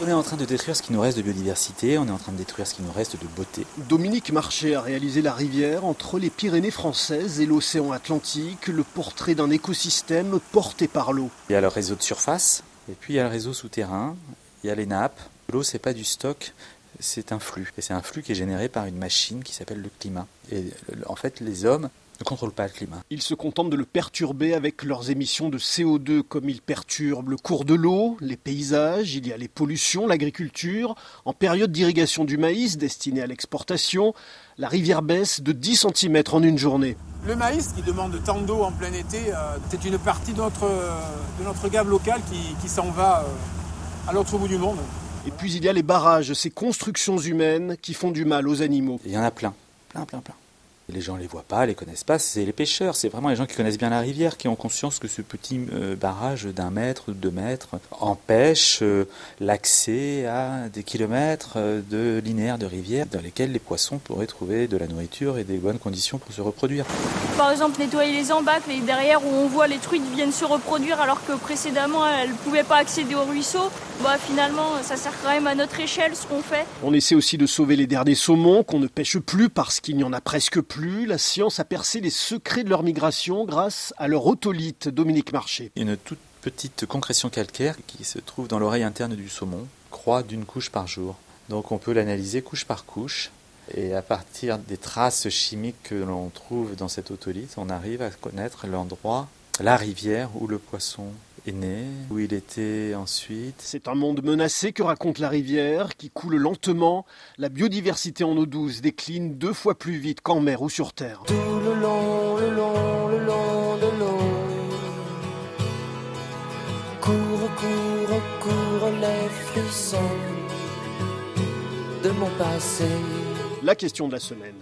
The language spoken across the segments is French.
On est en train de détruire ce qui nous reste de biodiversité, on est en train de détruire ce qui nous reste de beauté. Dominique Marché a réalisé la rivière entre les Pyrénées françaises et l'océan Atlantique, le portrait d'un écosystème porté par l'eau. Il y a le réseau de surface, et puis il y a le réseau souterrain, il y a les nappes. L'eau, c'est pas du stock, c'est un flux. Et c'est un flux qui est généré par une machine qui s'appelle le climat. Et en fait, les hommes ne contrôlent pas le climat. Ils se contentent de le perturber avec leurs émissions de CO2 comme ils perturbent le cours de l'eau, les paysages, il y a les pollutions, l'agriculture. En période d'irrigation du maïs destiné à l'exportation, la rivière baisse de 10 cm en une journée. Le maïs qui demande tant d'eau en plein été, euh, c'est une partie de notre, de notre gamme locale qui, s'en va euh, à l'autre bout du monde. Et puis il y a les barrages, ces constructions humaines qui font du mal aux animaux. Il y en a plein, plein, plein, plein. Les gens ne les voient pas, les connaissent pas, c'est les pêcheurs, c'est vraiment les gens qui connaissent bien la rivière, qui ont conscience que ce petit euh, barrage d'un mètre, deux mètres, empêche euh, l'accès à des kilomètres euh, de linéaires de rivière dans lesquels les poissons pourraient trouver de la nourriture et des bonnes conditions pour se reproduire. Par exemple, nettoyer les embâcles et derrière où on voit les truites viennent se reproduire alors que précédemment elles ne pouvaient pas accéder au ruisseau, bah finalement ça sert quand même à notre échelle ce qu'on fait. On essaie aussi de sauver les derniers saumons qu'on ne pêche plus parce qu'il n'y en a presque plus la science a percé les secrets de leur migration grâce à leur otolite, Dominique Marché. Une toute petite concrétion calcaire qui se trouve dans l'oreille interne du saumon croît d'une couche par jour. Donc on peut l'analyser couche par couche. Et à partir des traces chimiques que l'on trouve dans cette otolite, on arrive à connaître l'endroit, la rivière où le poisson né, où il était ensuite. C'est un monde menacé que raconte la rivière, qui coule lentement. La biodiversité en eau douce décline deux fois plus vite qu'en mer ou sur terre. Tout le long, le long, le long de l'eau. Cours, cours, cours les frissons de mon passé. La question de la semaine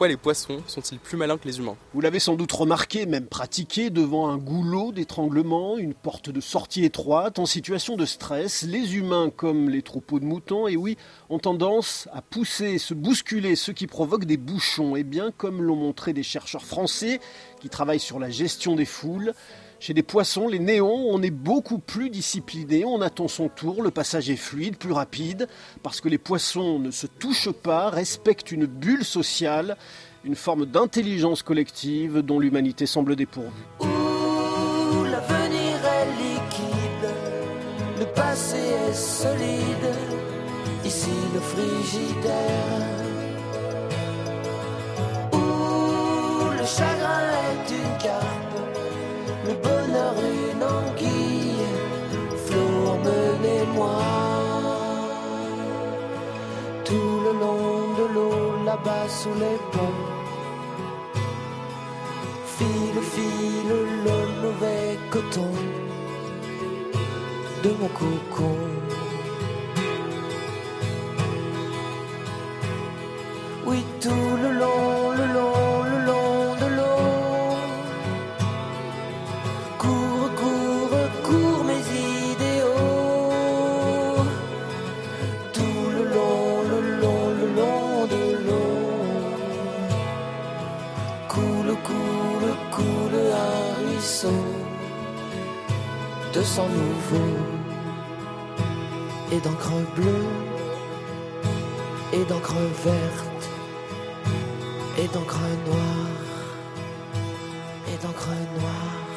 pourquoi les poissons sont-ils plus malins que les humains? Vous l'avez sans doute remarqué, même pratiqué, devant un goulot d'étranglement, une porte de sortie étroite, en situation de stress, les humains, comme les troupeaux de moutons, et oui, ont tendance à pousser, se bousculer, ce qui provoque des bouchons. Et bien, comme l'ont montré des chercheurs français qui travaillent sur la gestion des foules, chez les poissons, les néons, on est beaucoup plus discipliné, on attend son tour, le passage est fluide, plus rapide, parce que les poissons ne se touchent pas, respectent une bulle sociale, une forme d'intelligence collective dont l'humanité semble dépourvue. l'avenir est liquide, le passé est solide, ici le frigidaire. Tout le long de l'eau, là-bas sous les ponts, file, file le mauvais coton de mon cocon. Oui, tout de sang nouveau et d'encre bleue et d'encre verte et d'encre noire et d'encre noire